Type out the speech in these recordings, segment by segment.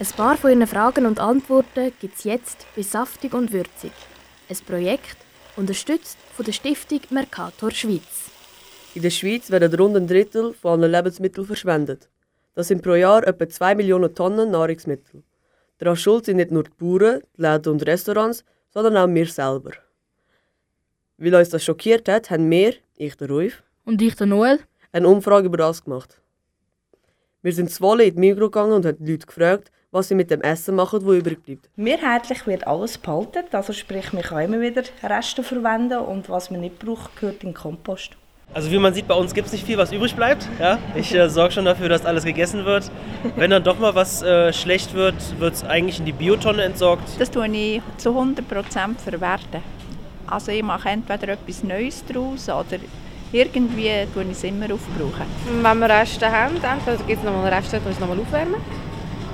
Ein paar von Ihren Fragen und Antworten gibt es jetzt bei Saftig und Würzig. Ein Projekt, unterstützt von der Stiftung Mercator Schweiz. In der Schweiz werden rund ein Drittel von allen Lebensmitteln verschwendet. Das sind pro Jahr etwa 2 Millionen Tonnen Nahrungsmittel. Daran schuld sind nicht nur die Bauern, die Läden und Restaurants, sondern auch wir selber. Weil uns das schockiert hat, haben wir, ich der Ruif und ich der Noel, eine Umfrage über das gemacht. Wir sind zwei in die Migro gegangen und haben die Leute gefragt, was sie mit dem Essen machen, das übrig bleibt. Mehrheitlich wird alles behalten, also sprich, man kann immer wieder Reste verwenden und was man nicht braucht, gehört in den Kompost. Also wie man sieht, bei uns gibt es nicht viel, was übrig bleibt. Ja? Ich äh, sorge schon dafür, dass alles gegessen wird. Wenn dann doch mal was äh, schlecht wird, wird es eigentlich in die Biotonne entsorgt. Das tue ich zu 100% verwerten. Also ich mache entweder etwas Neues daraus oder irgendwie tue ich es immer aufbrauchen. Wenn wir Reste haben, entweder gibt es nochmal Reste, dann es nochmal aufwärmen.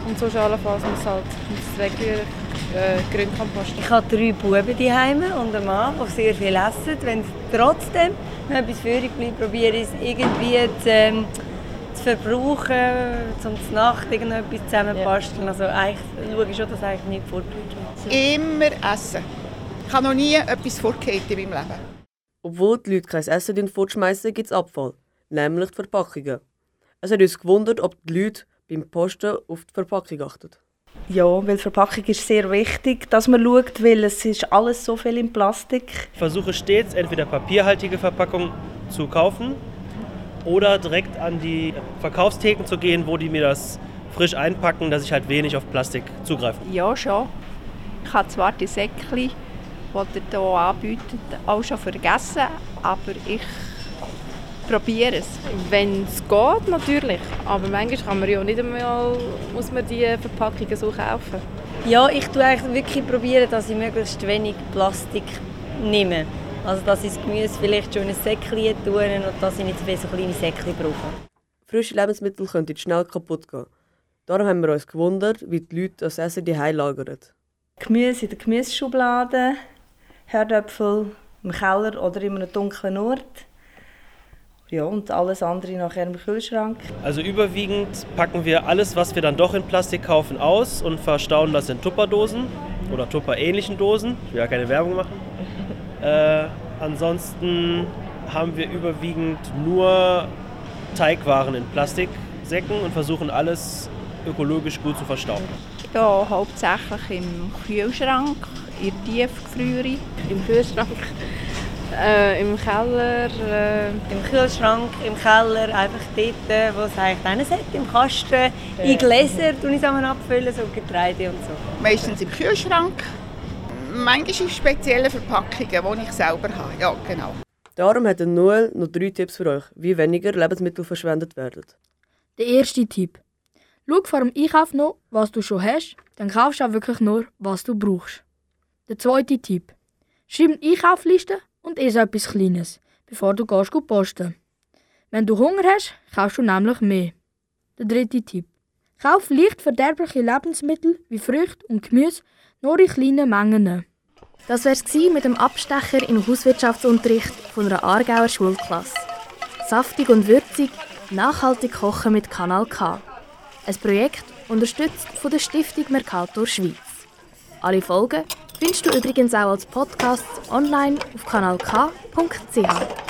Und sonst allenfalls muss es halt ins Wegrühren äh, Grünkompost. Ich habe drei Buben daheim und einen Mann, die sehr viel essen. Wenn trotzdem noch etwas übrig bleibt, probiere ich es irgendwie zu, ähm, zu verbrauchen, zum Nacht irgendetwas zusammenbasteln. Ja. Also eigentlich schaue ich schon, dass eigentlich nicht fortgeht. Immer essen. Ich habe noch nie etwas fortgehört in meinem Leben. Obwohl die Leute kein Essen fortschmeißen, gibt es Abfall, nämlich die Verpackungen. Es hat uns gewundert, ob die Leute beim Posten auf die Verpackung achten. Ja, weil Verpackung ist sehr wichtig, dass man schaut, weil es ist alles so viel in Plastik. Ich versuche stets entweder papierhaltige Verpackungen zu kaufen oder direkt an die Verkaufstheken zu gehen, wo die mir das frisch einpacken, dass ich halt wenig auf Plastik zugreife. Ja, schon. Ich habe zwar die Säckchen, die ihr hier anbietet, auch schon vergessen, aber ich probiere es. Wenn es geht, natürlich. Aber manchmal kann man ja nicht einmal, muss man die Verpackungen so kaufen. Ja, ich tue eigentlich wirklich probieren, dass ich möglichst wenig Plastik nehme. Also dass ich das Gemüse vielleicht schon in ein Säckchen tue und dass ich nicht so viele so kleine Säckchen brauche. Frische Lebensmittel können schnell kaputt gehen. Darum haben wir uns gewundert, wie die Leute das Essen daheim lagern. Gemüse in der Gemüseschublade, Herdöpfel im Keller oder in einem dunklen Ort. Ja, und alles andere nachher im Kühlschrank. Also überwiegend packen wir alles, was wir dann doch in Plastik kaufen, aus und verstauen das in Tupperdosen oder Tupper-ähnlichen Dosen. Ich will ja keine Werbung machen. Äh, ansonsten haben wir überwiegend nur Teigwaren in Plastiksäcken und versuchen alles ökologisch gut zu verstauen. Ja, hauptsächlich im Kühlschrank, in der Tiefgefriere. Im Kühlschrank äh, Im Keller. Äh, Im Kühlschrank, im Keller, einfach dort, wo es eigentlich hin im Kasten. In Gläser tun ich es abfüllen, so Getreide und so. Meistens im Kühlschrank. Manchmal in speziellen Verpackungen, die ich selber habe. Ja, genau. Darum hat Noel noch drei Tipps für euch, wie weniger Lebensmittel verschwendet werden. Der erste Tipp. Schau vor dem Einkauf noch, was du schon hast, dann kaufst du auch wirklich nur, was du brauchst. Der zweite Tipp. Schreib eine Einkaufsliste und ess etwas Kleines, bevor du gehst posten. Wenn du Hunger hast, kaufst du nämlich mehr. Der dritte Tipp. Kauf leicht verderbliche Lebensmittel wie Früchte und Gemüse nur in kleinen Mengen. Das wär's mit dem Abstecher im Hauswirtschaftsunterricht von einer Aargauer Schulklasse. Saftig und würzig, nachhaltig kochen mit Kanal K. Ein Projekt unterstützt von der Stiftung Mercator Schweiz. Alle Folgen findest du übrigens auch als Podcast online auf kanalk.ch.